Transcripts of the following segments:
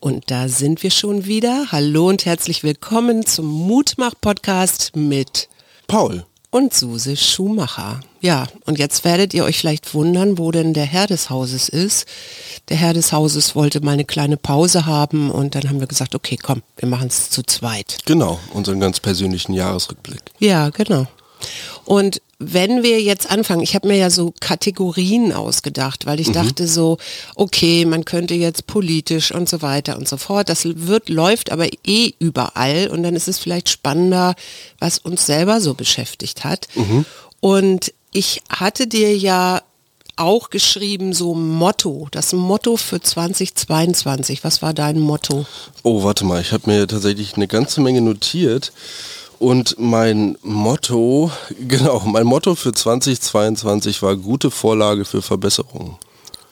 Und da sind wir schon wieder. Hallo und herzlich willkommen zum Mutmach-Podcast mit Paul und Suse Schumacher. Ja, und jetzt werdet ihr euch vielleicht wundern, wo denn der Herr des Hauses ist. Der Herr des Hauses wollte mal eine kleine Pause haben und dann haben wir gesagt, okay, komm, wir machen es zu zweit. Genau, unseren ganz persönlichen Jahresrückblick. Ja, genau. Und wenn wir jetzt anfangen, ich habe mir ja so Kategorien ausgedacht, weil ich mhm. dachte so, okay, man könnte jetzt politisch und so weiter und so fort. Das wird, läuft aber eh überall und dann ist es vielleicht spannender, was uns selber so beschäftigt hat. Mhm. Und ich hatte dir ja auch geschrieben, so Motto, das Motto für 2022. Was war dein Motto? Oh, warte mal, ich habe mir tatsächlich eine ganze Menge notiert. Und mein Motto, genau, mein Motto für 2022 war gute Vorlage für Verbesserungen.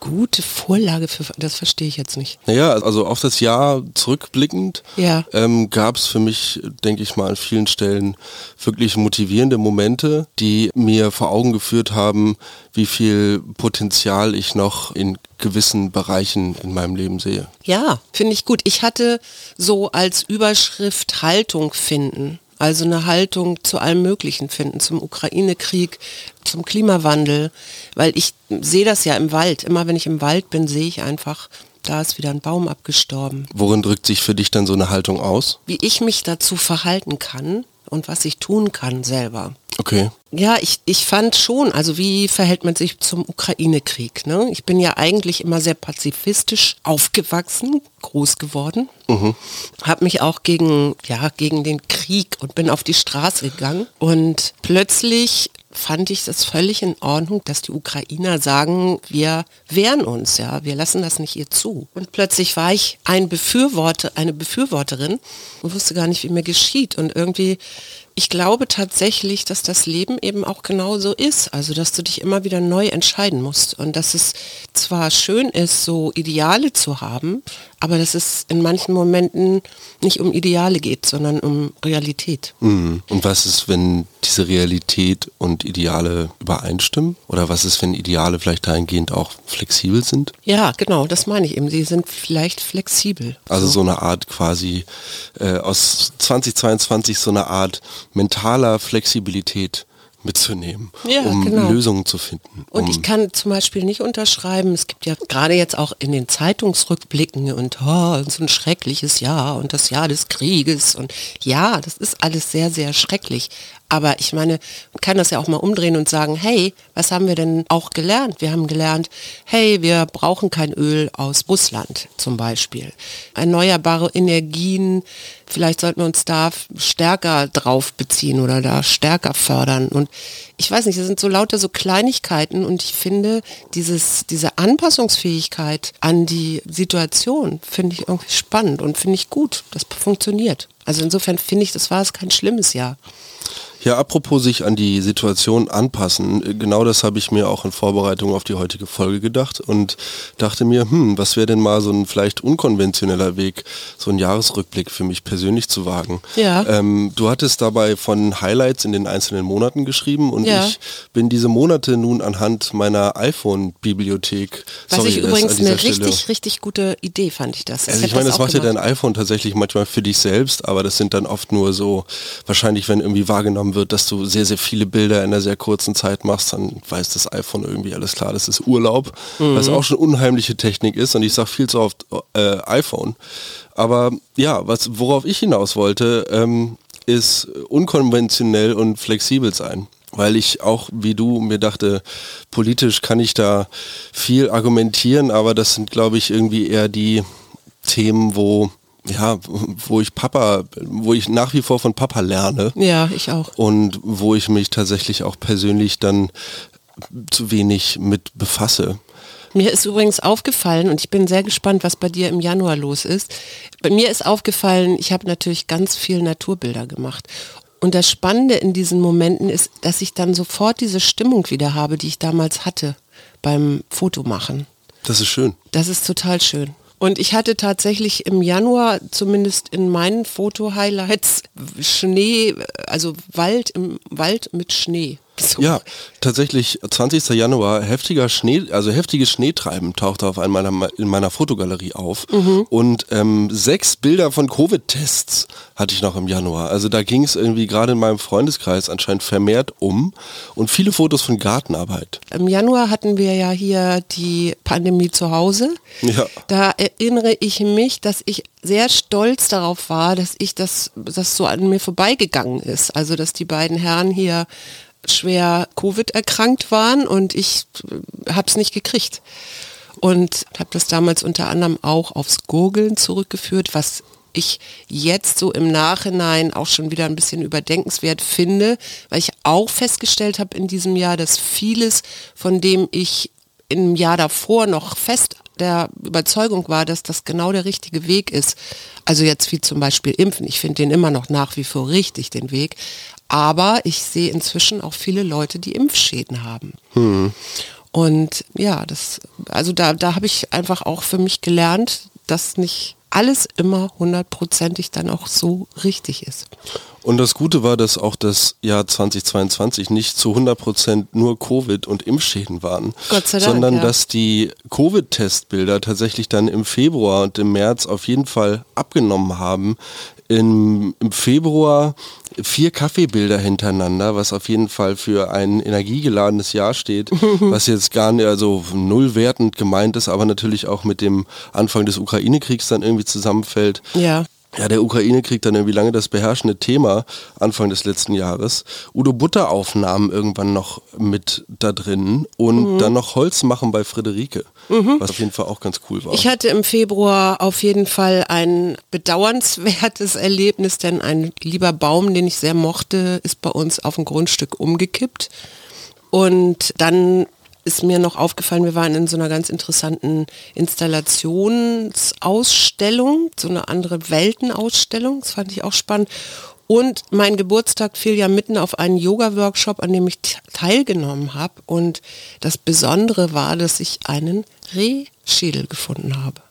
Gute Vorlage für, das verstehe ich jetzt nicht. Naja, also auf das Jahr zurückblickend ja. ähm, gab es für mich, denke ich mal, an vielen Stellen wirklich motivierende Momente, die mir vor Augen geführt haben, wie viel Potenzial ich noch in gewissen Bereichen in meinem Leben sehe. Ja, finde ich gut. Ich hatte so als Überschrift Haltung finden. Also eine Haltung zu allem Möglichen finden, zum Ukraine-Krieg, zum Klimawandel, weil ich sehe das ja im Wald. Immer wenn ich im Wald bin, sehe ich einfach, da ist wieder ein Baum abgestorben. Worin drückt sich für dich dann so eine Haltung aus? Wie ich mich dazu verhalten kann und was ich tun kann selber. Okay. Ja, ich, ich fand schon, also wie verhält man sich zum Ukraine-Krieg? Ne? Ich bin ja eigentlich immer sehr pazifistisch aufgewachsen, groß geworden, mhm. habe mich auch gegen, ja, gegen den Krieg und bin auf die Straße gegangen und plötzlich fand ich es völlig in Ordnung, dass die Ukrainer sagen, wir wehren uns, ja, wir lassen das nicht ihr zu. Und plötzlich war ich ein Befürworter, eine Befürworterin und wusste gar nicht, wie mir geschieht. Und irgendwie ich glaube tatsächlich, dass das Leben eben auch genau so ist. Also, dass du dich immer wieder neu entscheiden musst und dass es zwar schön ist, so Ideale zu haben, aber dass es in manchen Momenten nicht um Ideale geht, sondern um Realität. Mhm. Und was ist, wenn diese Realität und Ideale übereinstimmen? Oder was ist, wenn Ideale vielleicht dahingehend auch flexibel sind? Ja, genau, das meine ich eben. Sie sind vielleicht flexibel. Also so, eine Art quasi äh, aus 2022 so eine Art mentaler Flexibilität mitzunehmen, ja, um genau. Lösungen zu finden. Und um ich kann zum Beispiel nicht unterschreiben, es gibt ja gerade jetzt auch in den Zeitungsrückblicken und oh, so ein schreckliches Jahr und das Jahr des Krieges und ja, das ist alles sehr, sehr schrecklich. Aber ich meine, man kann das ja auch mal umdrehen und sagen, hey, was haben wir denn auch gelernt? Wir haben gelernt, hey, wir brauchen kein Öl aus Russland zum Beispiel. Erneuerbare Energien, vielleicht sollten wir uns da stärker drauf beziehen oder da stärker fördern. Und ich weiß nicht, das sind so lauter so Kleinigkeiten und ich finde dieses, diese Anpassungsfähigkeit an die Situation finde ich irgendwie spannend und finde ich gut. Das funktioniert. Also insofern finde ich, das war es kein schlimmes Jahr. Ja, apropos sich an die Situation anpassen, genau das habe ich mir auch in Vorbereitung auf die heutige Folge gedacht und dachte mir, hm, was wäre denn mal so ein vielleicht unkonventioneller Weg, so einen Jahresrückblick für mich persönlich zu wagen. Ja. Ähm, du hattest dabei von Highlights in den einzelnen Monaten geschrieben und Ja. ich bin diese Monate nun anhand meiner iPhone-Bibliothek. Was sorry, ich übrigens eine Stelle- richtig, richtig gute Idee fand ich das. also hätte ich meine, das das macht ja dein iPhone tatsächlich manchmal für dich selbst, aber das sind dann oft nur so, wahrscheinlich wenn irgendwie wahrgenommen wird, dass du sehr, sehr viele Bilder in einer sehr kurzen Zeit machst, dann weiß das iPhone irgendwie alles klar, das ist Urlaub, was auch schon unheimliche Technik ist und ich sage viel zu oft äh, iPhone. Aber ja, was, worauf ich hinaus wollte, ähm, ist unkonventionell und flexibel sein weil ich auch wie du mir dachte, politisch kann ich da viel argumentieren, aber das sind glaube ich irgendwie eher die Themen, wo ja, wo ich Papa, wo ich nach wie vor von Papa lerne Ja, ich auch. und wo ich mich tatsächlich auch persönlich dann zu wenig mit befasse. Mir ist übrigens aufgefallen, und ich bin sehr gespannt, was bei dir im Januar los ist. Bei mir ist aufgefallen, ich habe natürlich ganz viel Naturbilder gemacht. Und das Spannende in diesen Momenten ist, dass ich dann sofort diese Stimmung wieder habe, die ich damals hatte beim Fotomachen. Das ist schön. Das ist total schön. Und ich hatte tatsächlich im Januar, zumindest in meinen Foto-Highlights, Schnee, also Wald im Wald mit Schnee. So. Ja, tatsächlich 20. Januar heftiger Schnee, also heftiges Schneetreiben tauchte auf einmal in meiner Fotogalerie auf mhm. und ähm, sechs Bilder von Covid-Tests hatte ich noch im Januar. Also da ging es irgendwie gerade in meinem Freundeskreis anscheinend vermehrt um und viele Fotos von Gartenarbeit. Im Januar hatten wir ja hier die Pandemie zu Hause. Ja. Da erinnere ich mich, dass ich sehr stolz darauf war, dass ich das, das so an mir vorbeigegangen ist. Also dass die beiden Herren hier schwer Covid erkrankt waren und ich äh, habe es nicht gekriegt. Und habe das damals unter anderem auch aufs Gurgeln zurückgeführt, was ich jetzt so im Nachhinein auch schon wieder ein bisschen überdenkenswert finde, weil ich auch festgestellt habe in diesem Jahr, dass vieles, von dem ich im Jahr davor noch fest der Überzeugung war, dass das genau der richtige Weg ist. Also jetzt wie zum Beispiel Impfen. Ich finde den immer noch nach wie vor richtig, den Weg. Aber ich sehe inzwischen auch viele Leute, die Impfschäden haben. Hm. Und ja, das, also da, da habe ich einfach auch für mich gelernt, dass nicht alles immer hundertprozentig dann auch so richtig ist. Und das Gute war, dass auch das Jahr 2022 nicht zu 100% nur Covid und Impfschäden waren, Dank, sondern ja. dass die Covid-Testbilder tatsächlich dann im Februar und im März auf jeden Fall abgenommen haben. Im, im Februar vier Kaffeebilder hintereinander, was auf jeden Fall für ein energiegeladenes Jahr steht, was jetzt gar nicht, also null wertend gemeint ist, aber natürlich auch mit dem Anfang des Ukraine-Kriegs dann irgendwie zusammenfällt. Ja ja, der Ukraine-Krieg dann irgendwie lange das beherrschende Thema Anfang des letzten Jahres. Udo Butter Aufnahmen irgendwann noch mit da drin und mhm. dann noch Holz machen bei Friederike, mhm. was auf jeden Fall auch ganz cool war. Ich hatte im Februar auf jeden Fall ein bedauernswertes Erlebnis, denn ein lieber Baum, den ich sehr mochte, ist bei uns auf dem Grundstück umgekippt. Und dann ist mir noch aufgefallen, wir waren in so einer ganz interessanten Installationsausstellung, so eine andere Weltenausstellung, das fand ich auch spannend. Und mein Geburtstag fiel ja mitten auf einen Yoga-Workshop, an dem ich teilgenommen habe. Und das Besondere war, dass ich einen Rehschädel gefunden habe.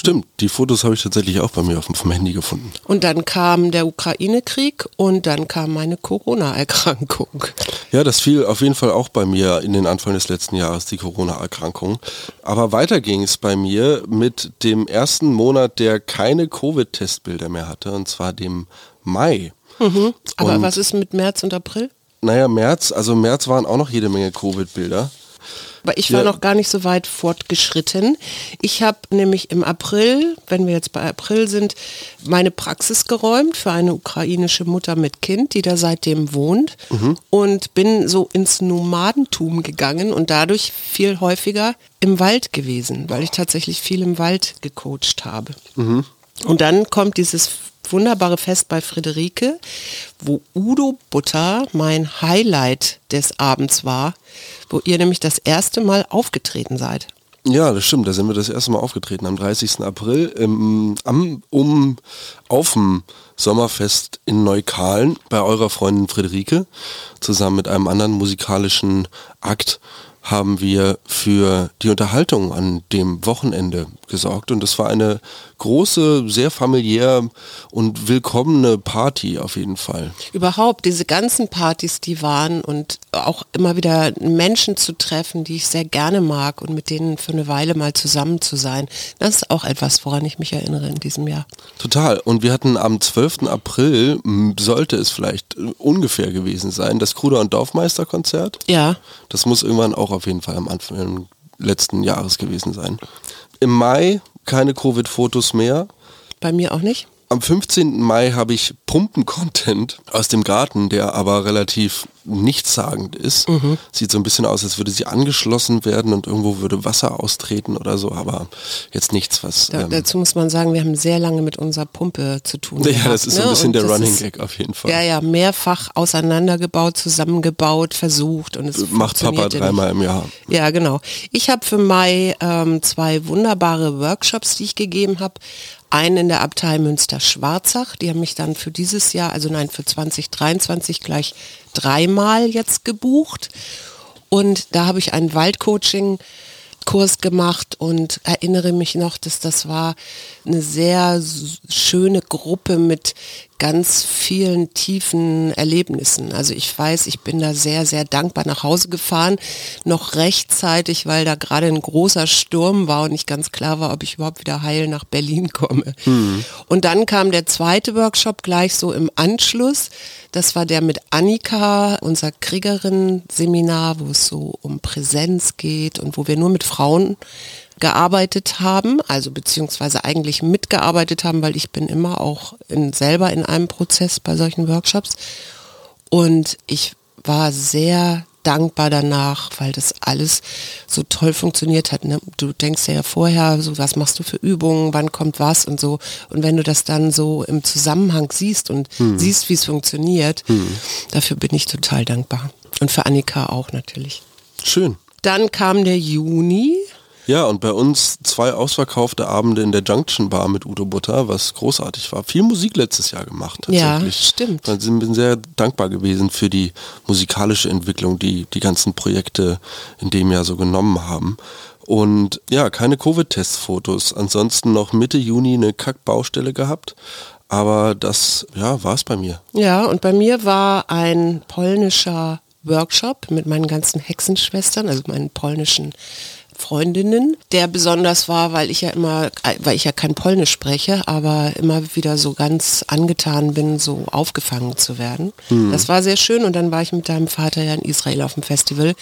Stimmt, die Fotos habe ich tatsächlich auch bei mir auf dem vom Handy gefunden. Und dann kam der Ukraine-Krieg und dann kam meine Corona-Erkrankung. Ja, das fiel auf jeden Fall auch bei mir in den Anfang des letzten Jahres, die Corona-Erkrankung. Aber weiter ging es bei mir mit dem ersten Monat, der keine Covid-Testbilder mehr hatte, und zwar dem Mai. Mhm. Aber und, was ist mit März und April? Naja, März, also März waren auch noch jede Menge Covid-Bilder. Aber ich war ja. noch gar nicht so weit fortgeschritten. Ich habe nämlich im April, wenn wir jetzt bei April sind, meine Praxis geräumt für eine ukrainische Mutter mit Kind, die da seitdem wohnt mhm. und bin so ins Nomadentum gegangen und dadurch viel häufiger im Wald gewesen, weil ich tatsächlich viel im Wald gecoacht habe. Mhm. Und dann kommt dieses wunderbare Fest bei Friederike, wo Udo Butter mein Highlight des Abends war, wo ihr nämlich das erste Mal aufgetreten seid. Ja, das stimmt. Da sind wir das erste Mal aufgetreten am 30. April im, am, um, auf dem Sommerfest in Neukalen bei eurer Freundin Friederike zusammen mit einem anderen musikalischen Akt haben wir für die Unterhaltung an dem Wochenende gesorgt und es war eine große, sehr familiär und willkommene Party auf jeden Fall. Überhaupt diese ganzen Partys, die waren und auch immer wieder Menschen zu treffen, die ich sehr gerne mag und mit denen für eine Weile mal zusammen zu sein, das ist auch etwas, woran ich mich erinnere in diesem Jahr. Total. Und wir hatten am 12. April, sollte es vielleicht ungefähr gewesen sein, das Kruder- und Dorfmeisterkonzert. Ja. Das muss irgendwann auch auf jeden Fall am Anfang letzten Jahres gewesen sein. Im Mai keine Covid-Fotos mehr. Bei mir auch nicht. Am 15. Mai habe ich Pumpen-Content aus dem Garten, der aber relativ nichtssagend ist. Mhm. Sieht so ein bisschen aus, als würde sie angeschlossen werden und irgendwo würde Wasser austreten oder so, aber jetzt nichts, was... Da, ähm, dazu muss man sagen, wir haben sehr lange mit unserer Pumpe zu tun. Ja, gehabt, das ist ne? so ein bisschen und der Running Gag auf jeden Fall. Ja, ja, mehrfach auseinandergebaut, zusammengebaut, versucht und es Macht Papa dreimal im Jahr. Ja, genau. Ich habe für Mai ähm, zwei wunderbare Workshops, die ich gegeben habe einen in der Abtei Münster-Schwarzach. Die haben mich dann für dieses Jahr, also nein, für 2023 gleich dreimal jetzt gebucht. Und da habe ich ein Waldcoaching Kurs gemacht und erinnere mich noch, dass das war eine sehr schöne Gruppe mit ganz vielen tiefen Erlebnissen. Also ich weiß, ich bin da sehr, sehr dankbar nach Hause gefahren, noch rechtzeitig, weil da gerade ein großer Sturm war und nicht ganz klar war, ob ich überhaupt wieder heil nach Berlin komme. Mhm. Und dann kam der zweite Workshop gleich so im Anschluss. Das war der mit Annika, unser Kriegerin-Seminar, wo es so um Präsenz geht und wo wir nur mit Frauen gearbeitet haben, also beziehungsweise eigentlich mitgearbeitet haben, weil ich bin immer auch in, selber in einem Prozess bei solchen Workshops. Und ich war sehr dankbar danach, weil das alles so toll funktioniert hat. Ne? Du denkst ja vorher, so was machst du für Übungen, wann kommt was und so. Und wenn du das dann so im Zusammenhang siehst und hm. siehst, wie es funktioniert, hm. dafür bin ich total dankbar. Und für Annika auch natürlich. Schön. Dann kam der Juni ja, und bei uns zwei ausverkaufte Abende in der Junction Bar mit Udo Butter, was großartig war. Viel Musik letztes Jahr gemacht. Tatsächlich. Ja, stimmt. Ich bin sehr dankbar gewesen für die musikalische Entwicklung, die die ganzen Projekte in dem Jahr so genommen haben. Und ja, keine Covid-Testfotos. Ansonsten noch Mitte Juni eine Kackbaustelle gehabt. Aber das, ja, war es bei mir. Ja, und bei mir war ein polnischer Workshop mit meinen ganzen Hexenschwestern, also meinen polnischen Freundinnen, der besonders war, weil ich ja immer, weil ich ja kein Polnisch spreche, aber immer wieder so ganz angetan bin, so aufgefangen zu werden. Mhm. Das war sehr schön und dann war ich mit deinem Vater ja in Israel auf dem Festival.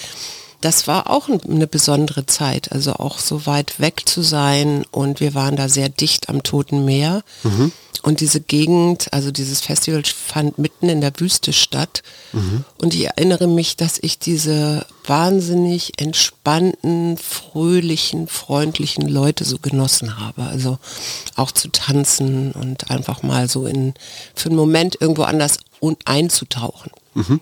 Das war auch eine besondere Zeit, also auch so weit weg zu sein und wir waren da sehr dicht am Toten Meer. Mhm. Und diese Gegend, also dieses Festival fand mitten in der Wüste statt. Mhm. Und ich erinnere mich, dass ich diese wahnsinnig entspannten, fröhlichen, freundlichen Leute so genossen habe. Also auch zu tanzen und einfach mal so in, für einen Moment irgendwo anders einzutauchen. Mhm.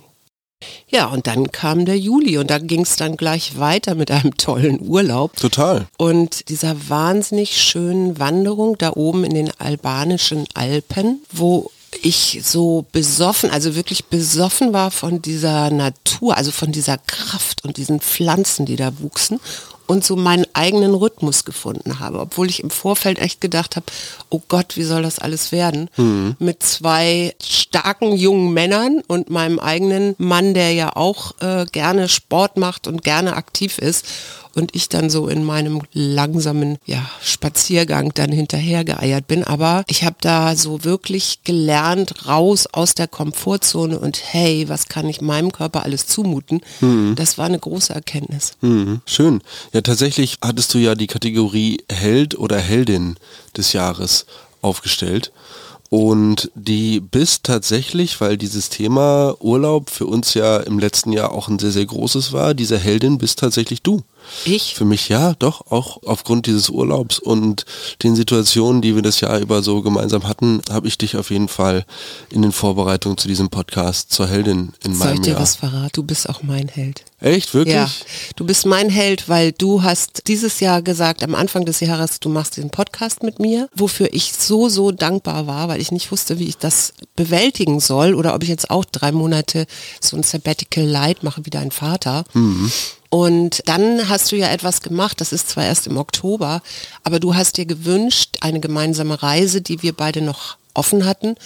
Ja, und dann kam der Juli und da ging es dann gleich weiter mit einem tollen Urlaub. Total. Und dieser wahnsinnig schönen Wanderung da oben in den albanischen Alpen, wo ich so besoffen, also wirklich besoffen war von dieser Natur, also von dieser Kraft und diesen Pflanzen, die da wuchsen und so meinen eigenen Rhythmus gefunden habe, obwohl ich im Vorfeld echt gedacht habe, oh Gott, wie soll das alles werden? Mhm. Mit zwei starken jungen Männern und meinem eigenen Mann, der ja auch äh, gerne Sport macht und gerne aktiv ist und ich dann so in meinem langsamen ja, Spaziergang dann hinterher geeiert bin. Aber ich habe da so wirklich gelernt, raus aus der Komfortzone und hey, was kann ich meinem Körper alles zumuten? Mhm. Das war eine große Erkenntnis. Mhm. Schön. Ja, tatsächlich hattest du ja die Kategorie Held oder Heldin des Jahres aufgestellt. Und die bist tatsächlich, weil dieses Thema Urlaub für uns ja im letzten Jahr auch ein sehr, sehr großes war, diese Heldin bist tatsächlich du. Ich? Für mich ja, doch, auch aufgrund dieses Urlaubs und den Situationen, die wir das Jahr über so gemeinsam hatten, habe ich dich auf jeden Fall in den Vorbereitungen zu diesem Podcast zur Heldin in Soll meinem ich dir Jahr. was verraten? Du bist auch mein Held. Echt, wirklich? Ja, du bist mein Held, weil du hast dieses Jahr gesagt, am Anfang des Jahres, du machst den Podcast mit mir, wofür ich so, so dankbar war, weil ich nicht wusste, wie ich das bewältigen soll oder ob ich jetzt auch drei Monate so ein Sabbatical Light mache wie dein Vater. Mhm. Und dann hast du ja etwas gemacht, das ist zwar erst im Oktober, aber du hast dir gewünscht, eine gemeinsame Reise, die wir beide noch offen hatten,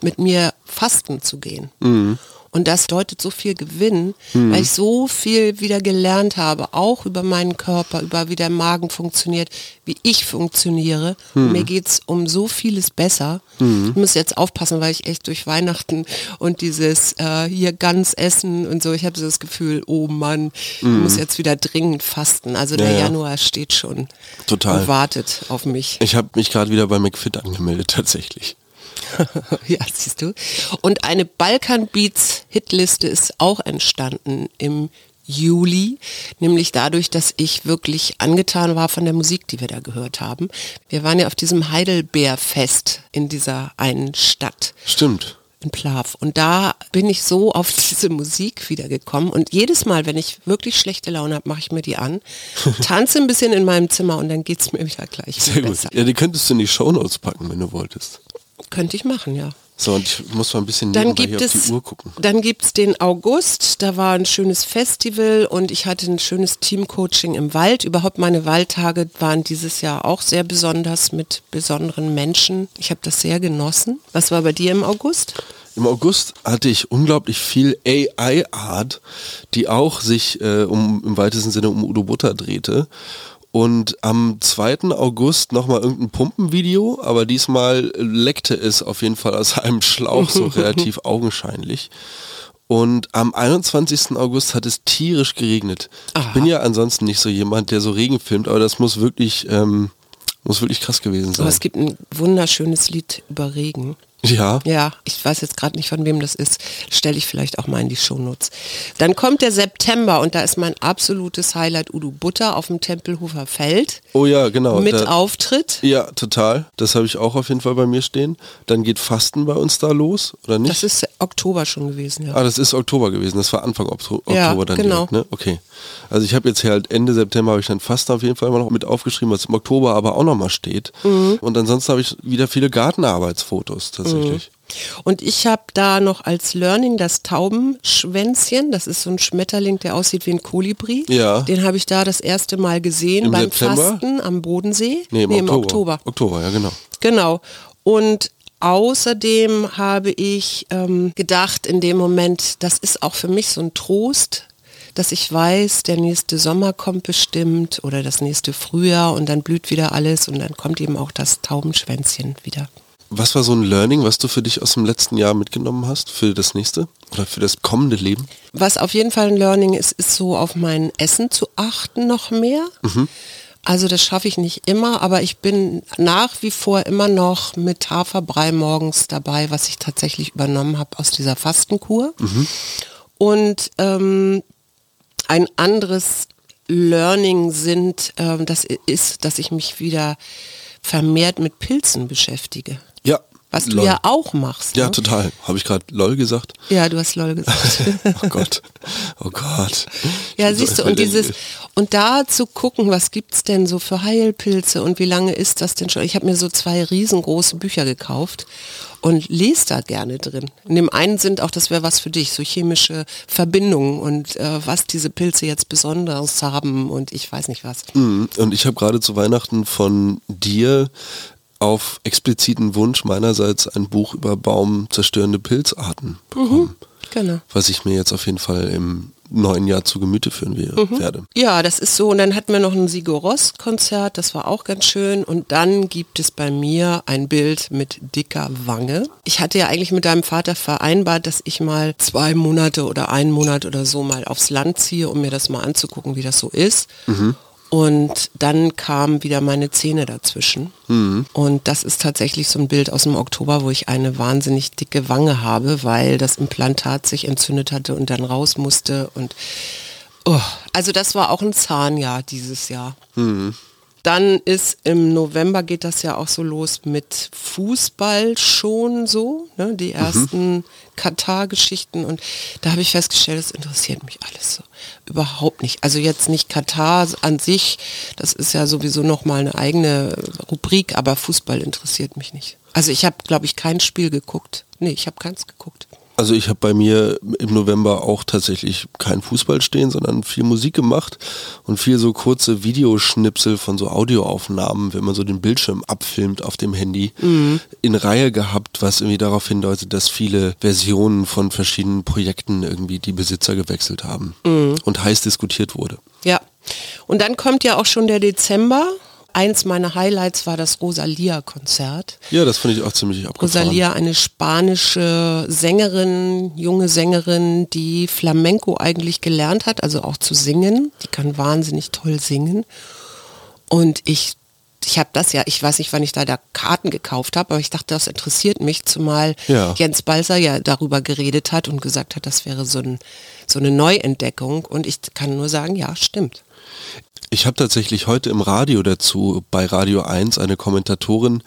mit mir fasten zu gehen. Mhm. Und das deutet so viel Gewinn, mhm. weil ich so viel wieder gelernt habe, auch über meinen Körper, über wie der Magen funktioniert, wie ich funktioniere. Mhm. Mir geht's um so vieles besser. Mhm. Ich muss jetzt aufpassen, weil ich echt durch Weihnachten und dieses äh, hier ganz essen und so, ich habe so das Gefühl, oh Mann, ich mhm. muss jetzt wieder dringend fasten. Also der ja, Januar steht schon Total. und wartet auf mich. Ich habe mich gerade wieder bei McFit angemeldet tatsächlich. ja, siehst du. Und eine Balkan Beats Hitliste ist auch entstanden im Juli, nämlich dadurch, dass ich wirklich angetan war von der Musik, die wir da gehört haben. Wir waren ja auf diesem Heidelbeerfest in dieser einen Stadt. Stimmt in Plav. Und da bin ich so auf diese Musik wiedergekommen. Und jedes Mal, wenn ich wirklich schlechte Laune habe, mache ich mir die an, tanze ein bisschen in meinem Zimmer und dann geht es mir wieder gleich Sehr gut. Ja, die könntest du in die Shownotes packen, wenn du wolltest. Könnte ich machen, ja. So, und ich muss mal ein bisschen dann gibt es, die Uhr gucken. Dann gibt es den August, da war ein schönes Festival und ich hatte ein schönes Teamcoaching im Wald. Überhaupt meine Waldtage waren dieses Jahr auch sehr besonders mit besonderen Menschen. Ich habe das sehr genossen. Was war bei dir im August? Im August hatte ich unglaublich viel AI-Art, die auch sich äh, um, im weitesten Sinne um Udo Butter drehte. Und am 2. August nochmal irgendein Pumpenvideo, aber diesmal leckte es auf jeden Fall aus einem Schlauch, so relativ augenscheinlich. Und am 21. August hat es tierisch geregnet. Aha. Ich bin ja ansonsten nicht so jemand, der so Regen filmt, aber das muss wirklich, ähm, muss wirklich krass gewesen sein. Aber es gibt ein wunderschönes Lied über Regen. Ja. Ja, ich weiß jetzt gerade nicht, von wem das ist. Stelle ich vielleicht auch mal in die Shownotes. Dann kommt der September und da ist mein absolutes Highlight Udo Butter auf dem Tempelhofer Feld. Oh ja, genau. Mit da, Auftritt. Ja, total. Das habe ich auch auf jeden Fall bei mir stehen. Dann geht Fasten bei uns da los, oder nicht? Das ist Oktober schon gewesen, ja. Ah, das ist Oktober gewesen. Das war Anfang Oktober ja, dann genau. direkt, ne? Okay. Also ich habe jetzt hier halt Ende September habe ich dann Fasten auf jeden Fall immer noch mit aufgeschrieben, was im Oktober aber auch nochmal steht. Mhm. Und ansonsten habe ich wieder viele Gartenarbeitsfotos tatsächlich. Mhm. Und ich habe da noch als Learning das Taubenschwänzchen. Das ist so ein Schmetterling, der aussieht wie ein Kolibri. Ja. Den habe ich da das erste Mal gesehen Im beim September? Fasten am Bodensee. Nee, im, nee, im Oktober. Oktober, ja genau. Genau. Und außerdem habe ich ähm, gedacht in dem Moment, das ist auch für mich so ein Trost, dass ich weiß, der nächste Sommer kommt bestimmt oder das nächste Frühjahr und dann blüht wieder alles und dann kommt eben auch das Taubenschwänzchen wieder. Was war so ein Learning, was du für dich aus dem letzten Jahr mitgenommen hast, für das nächste oder für das kommende Leben? Was auf jeden Fall ein Learning ist, ist so auf mein Essen zu achten noch mehr. Mhm. Also das schaffe ich nicht immer, aber ich bin nach wie vor immer noch mit Haferbrei morgens dabei, was ich tatsächlich übernommen habe aus dieser Fastenkur. Mhm. Und ähm, ein anderes Learning sind, äh, das ist, dass ich mich wieder vermehrt mit Pilzen beschäftige. Was du lol. ja auch machst. Ja, ne? total. Habe ich gerade LOL gesagt? Ja, du hast LOL gesagt. oh Gott. Oh Gott. Ja, siehst du, und dieses, und da zu gucken, was gibt es denn so für Heilpilze und wie lange ist das denn schon? Ich habe mir so zwei riesengroße Bücher gekauft und lese da gerne drin. In dem einen sind auch, das wäre was für dich, so chemische Verbindungen und äh, was diese Pilze jetzt besonders haben und ich weiß nicht was. Mhm. Und ich habe gerade zu Weihnachten von dir auf expliziten Wunsch meinerseits ein Buch über baumzerstörende Pilzarten bekommen. Mhm, genau. Was ich mir jetzt auf jeden Fall im neuen Jahr zu Gemüte führen mhm. werde. Ja, das ist so. Und dann hatten wir noch ein Sigur Ross Konzert, das war auch ganz schön. Und dann gibt es bei mir ein Bild mit dicker Wange. Ich hatte ja eigentlich mit deinem Vater vereinbart, dass ich mal zwei Monate oder einen Monat oder so mal aufs Land ziehe, um mir das mal anzugucken, wie das so ist. Mhm. Und dann kamen wieder meine Zähne dazwischen. Mhm. Und das ist tatsächlich so ein Bild aus dem Oktober, wo ich eine wahnsinnig dicke Wange habe, weil das Implantat sich entzündet hatte und dann raus musste. Und oh, also das war auch ein Zahnjahr dieses Jahr. Mhm. Dann ist im November geht das ja auch so los mit Fußball schon so, ne? die mhm. ersten mhm. Katar-Geschichten und da habe ich festgestellt, das interessiert mich alles so überhaupt nicht. Also jetzt nicht Katar an sich, das ist ja sowieso noch mal eine eigene Rubrik, aber Fußball interessiert mich nicht. Also ich habe, glaube ich, kein Spiel geguckt. Nee, ich habe keins geguckt. Also ich habe bei mir im November auch tatsächlich kein Fußball stehen, sondern viel Musik gemacht und viel so kurze Videoschnipsel von so Audioaufnahmen, wenn man so den Bildschirm abfilmt auf dem Handy, mhm. in Reihe gehabt, was irgendwie darauf hindeutet, dass viele Versionen von verschiedenen Projekten irgendwie die Besitzer gewechselt haben mhm. und heiß diskutiert wurde. Ja. Und dann kommt ja auch schon der Dezember eins meiner Highlights war das Rosalia-Konzert. Ja, das fand ich auch ziemlich abgefahren. Rosalia, eine spanische Sängerin, junge Sängerin, die Flamenco eigentlich gelernt hat, also auch zu singen. Die kann wahnsinnig toll singen. Und ich, ich habe das ja, ich weiß nicht, wann ich da, da Karten gekauft habe, aber ich dachte, das interessiert mich, zumal ja. Jens Balser ja darüber geredet hat und gesagt hat, das wäre so, ein, so eine Neuentdeckung. Und ich kann nur sagen, ja, stimmt. Ich habe tatsächlich heute im Radio dazu bei Radio 1 eine Kommentatorin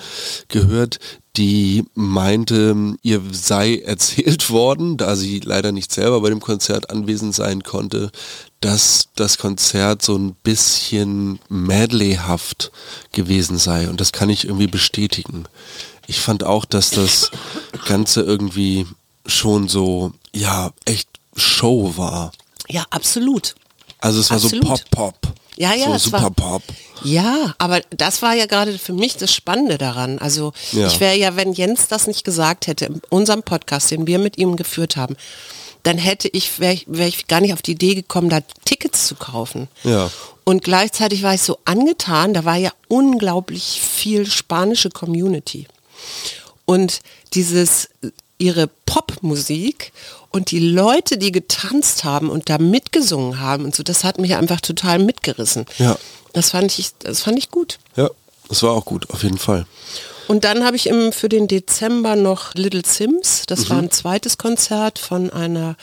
gehört, die meinte, ihr sei erzählt worden, da sie leider nicht selber bei dem Konzert anwesend sein konnte, dass das Konzert so ein bisschen medleyhaft gewesen sei. Und das kann ich irgendwie bestätigen. Ich fand auch, dass das Ganze irgendwie schon so, ja, echt Show war. Ja, absolut. Also es war absolut. so Pop-Pop. Ja, ja, so super war, Pop. Ja, aber das war ja gerade für mich das Spannende daran. Also ja. ich wäre ja, wenn Jens das nicht gesagt hätte, in unserem Podcast, den wir mit ihm geführt haben, dann hätte ich, wäre ich, wär ich gar nicht auf die Idee gekommen, da Tickets zu kaufen. Ja. Und gleichzeitig war ich so angetan, da war ja unglaublich viel spanische Community. Und dieses, ihre Popmusik und die Leute, die getanzt haben und da mitgesungen haben und so, das hat mich einfach total mitgerissen. Ja. Das fand ich, das fand ich gut. Ja, das war auch gut, auf jeden Fall. Und dann habe ich im, für den Dezember noch Little Sims. Das mhm. war ein zweites Konzert von einer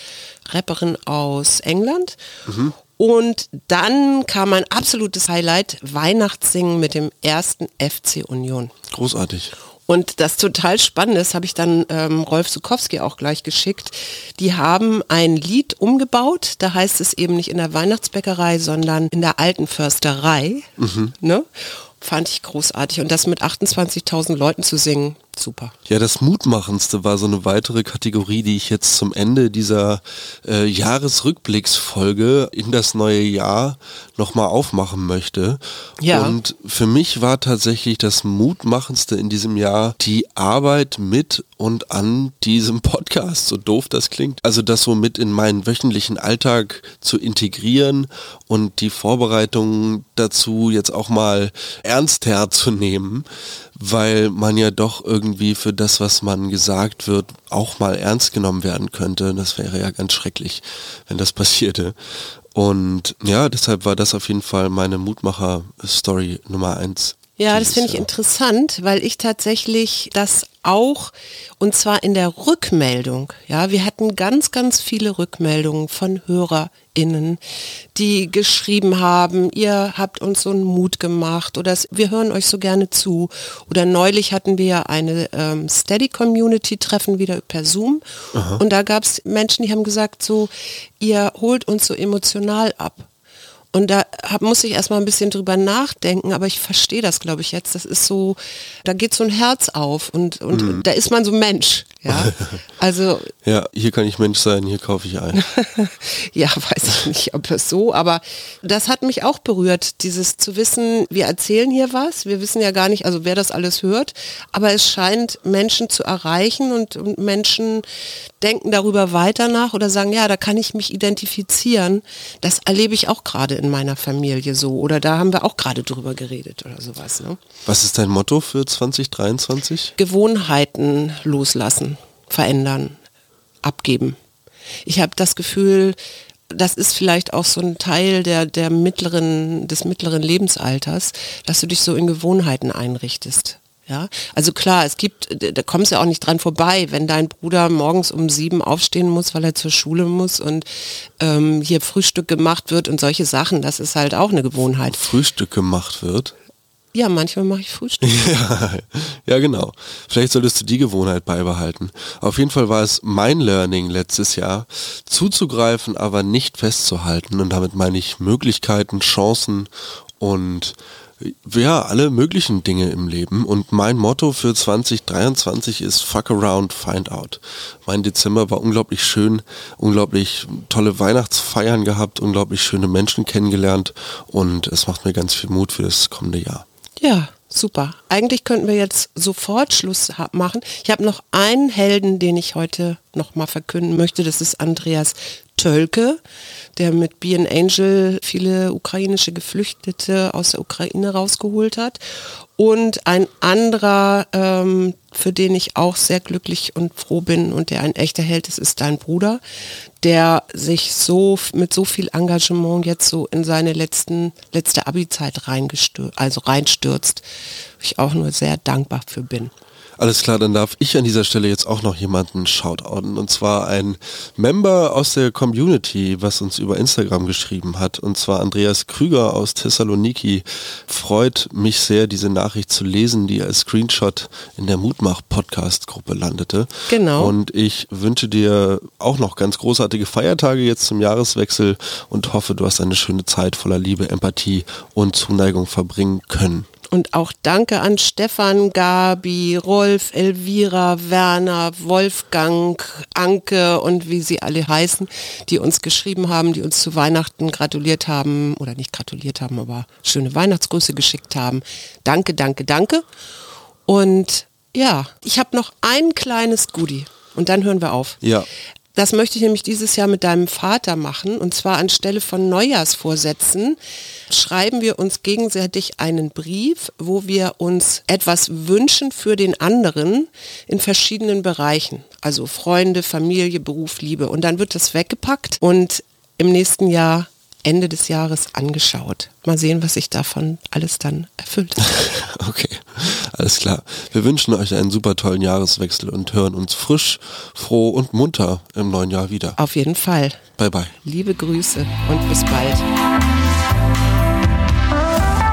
Rapperin aus England. Mhm. Und dann kam ein absolutes Highlight, Weihnachtssingen mit dem ersten FC Union. Großartig. Und das total Spannende ist, habe ich dann ähm, Rolf Sukowski auch gleich geschickt. Die haben ein Lied umgebaut, da heißt es eben nicht in der Weihnachtsbäckerei, sondern in der alten Försterei. Mhm. Ne? Fand ich großartig. Und das mit 28.000 Leuten zu singen, super. Ja, das Mutmachendste war so eine weitere Kategorie, die ich jetzt zum Ende dieser äh, Jahresrückblicksfolge in das neue Jahr nochmal aufmachen möchte. Ja. Und für mich war tatsächlich das Mutmachendste in diesem Jahr die Arbeit mit und an diesem Podcast, so doof das klingt. Also das so mit in meinen wöchentlichen Alltag zu integrieren und die Vorbereitungen dazu jetzt auch mal ernster zu nehmen, weil man ja doch irgendwie für das, was man gesagt wird, auch mal ernst genommen werden könnte. Das wäre ja ganz schrecklich, wenn das passierte. Und ja, deshalb war das auf jeden Fall meine Mutmacher-Story Nummer eins. Ja, das finde ich interessant, weil ich tatsächlich das auch, und zwar in der Rückmeldung, ja, wir hatten ganz, ganz viele Rückmeldungen von HörerInnen, die geschrieben haben, ihr habt uns so einen Mut gemacht oder wir hören euch so gerne zu. Oder neulich hatten wir eine ähm, Steady-Community-Treffen wieder per Zoom Aha. und da gab es Menschen, die haben gesagt, so, ihr holt uns so emotional ab. Und da hab, muss ich erstmal ein bisschen drüber nachdenken, aber ich verstehe das, glaube ich, jetzt. Das ist so, da geht so ein Herz auf und, und mhm. da ist man so Mensch. Ja, also. ja, hier kann ich Mensch sein, hier kaufe ich ein. ja, weiß ich nicht, ob das so, aber das hat mich auch berührt, dieses zu wissen, wir erzählen hier was, wir wissen ja gar nicht, also wer das alles hört, aber es scheint Menschen zu erreichen und, und Menschen denken darüber weiter nach oder sagen, ja, da kann ich mich identifizieren. Das erlebe ich auch gerade in meiner Familie so oder da haben wir auch gerade drüber geredet oder sowas. Ne? Was ist dein Motto für 2023? Gewohnheiten loslassen, verändern, abgeben. Ich habe das Gefühl, das ist vielleicht auch so ein Teil der, der mittleren, des mittleren Lebensalters, dass du dich so in Gewohnheiten einrichtest. Ja, also klar, es gibt, da kommst du ja auch nicht dran vorbei, wenn dein Bruder morgens um sieben aufstehen muss, weil er zur Schule muss und ähm, hier Frühstück gemacht wird und solche Sachen, das ist halt auch eine Gewohnheit. Frühstück gemacht wird? Ja, manchmal mache ich Frühstück. ja, ja, genau. Vielleicht solltest du die Gewohnheit beibehalten. Auf jeden Fall war es mein Learning letztes Jahr, zuzugreifen, aber nicht festzuhalten. Und damit meine ich Möglichkeiten, Chancen und ja, alle möglichen Dinge im Leben. Und mein Motto für 2023 ist Fuck around, find out. Mein Dezember war unglaublich schön, unglaublich tolle Weihnachtsfeiern gehabt, unglaublich schöne Menschen kennengelernt und es macht mir ganz viel Mut für das kommende Jahr. Ja, super. Eigentlich könnten wir jetzt sofort Schluss machen. Ich habe noch einen Helden, den ich heute noch mal verkünden möchte. Das ist Andreas Tölke, der mit Be an Angel viele ukrainische Geflüchtete aus der Ukraine rausgeholt hat. Und ein anderer, ähm, für den ich auch sehr glücklich und froh bin und der ein echter Held ist, ist dein Bruder, der sich so mit so viel Engagement jetzt so in seine letzten letzte Abi-Zeit reingestürzt, also reinstürzt, ich auch nur sehr dankbar für bin. Alles klar, dann darf ich an dieser Stelle jetzt auch noch jemanden shoutouten. Und zwar ein Member aus der Community, was uns über Instagram geschrieben hat. Und zwar Andreas Krüger aus Thessaloniki. Freut mich sehr, diese Nachricht zu lesen, die als Screenshot in der Mutmach-Podcast-Gruppe landete. Genau. Und ich wünsche dir auch noch ganz großartige Feiertage jetzt zum Jahreswechsel und hoffe, du hast eine schöne Zeit voller Liebe, Empathie und Zuneigung verbringen können. Und auch danke an Stefan, Gabi, Rolf, Elvira, Werner, Wolfgang, Anke und wie sie alle heißen, die uns geschrieben haben, die uns zu Weihnachten gratuliert haben oder nicht gratuliert haben, aber schöne Weihnachtsgrüße geschickt haben. Danke, danke, danke. Und ja, ich habe noch ein kleines Goodie und dann hören wir auf. Ja. Das möchte ich nämlich dieses Jahr mit deinem Vater machen. Und zwar anstelle von Neujahrsvorsätzen schreiben wir uns gegenseitig einen Brief, wo wir uns etwas wünschen für den anderen in verschiedenen Bereichen. Also Freunde, Familie, Beruf, Liebe. Und dann wird das weggepackt und im nächsten Jahr Ende des Jahres angeschaut. Mal sehen, was sich davon alles dann erfüllt. okay, alles klar. Wir wünschen euch einen super tollen Jahreswechsel und hören uns frisch, froh und munter im neuen Jahr wieder. Auf jeden Fall. Bye bye. Liebe Grüße und bis bald.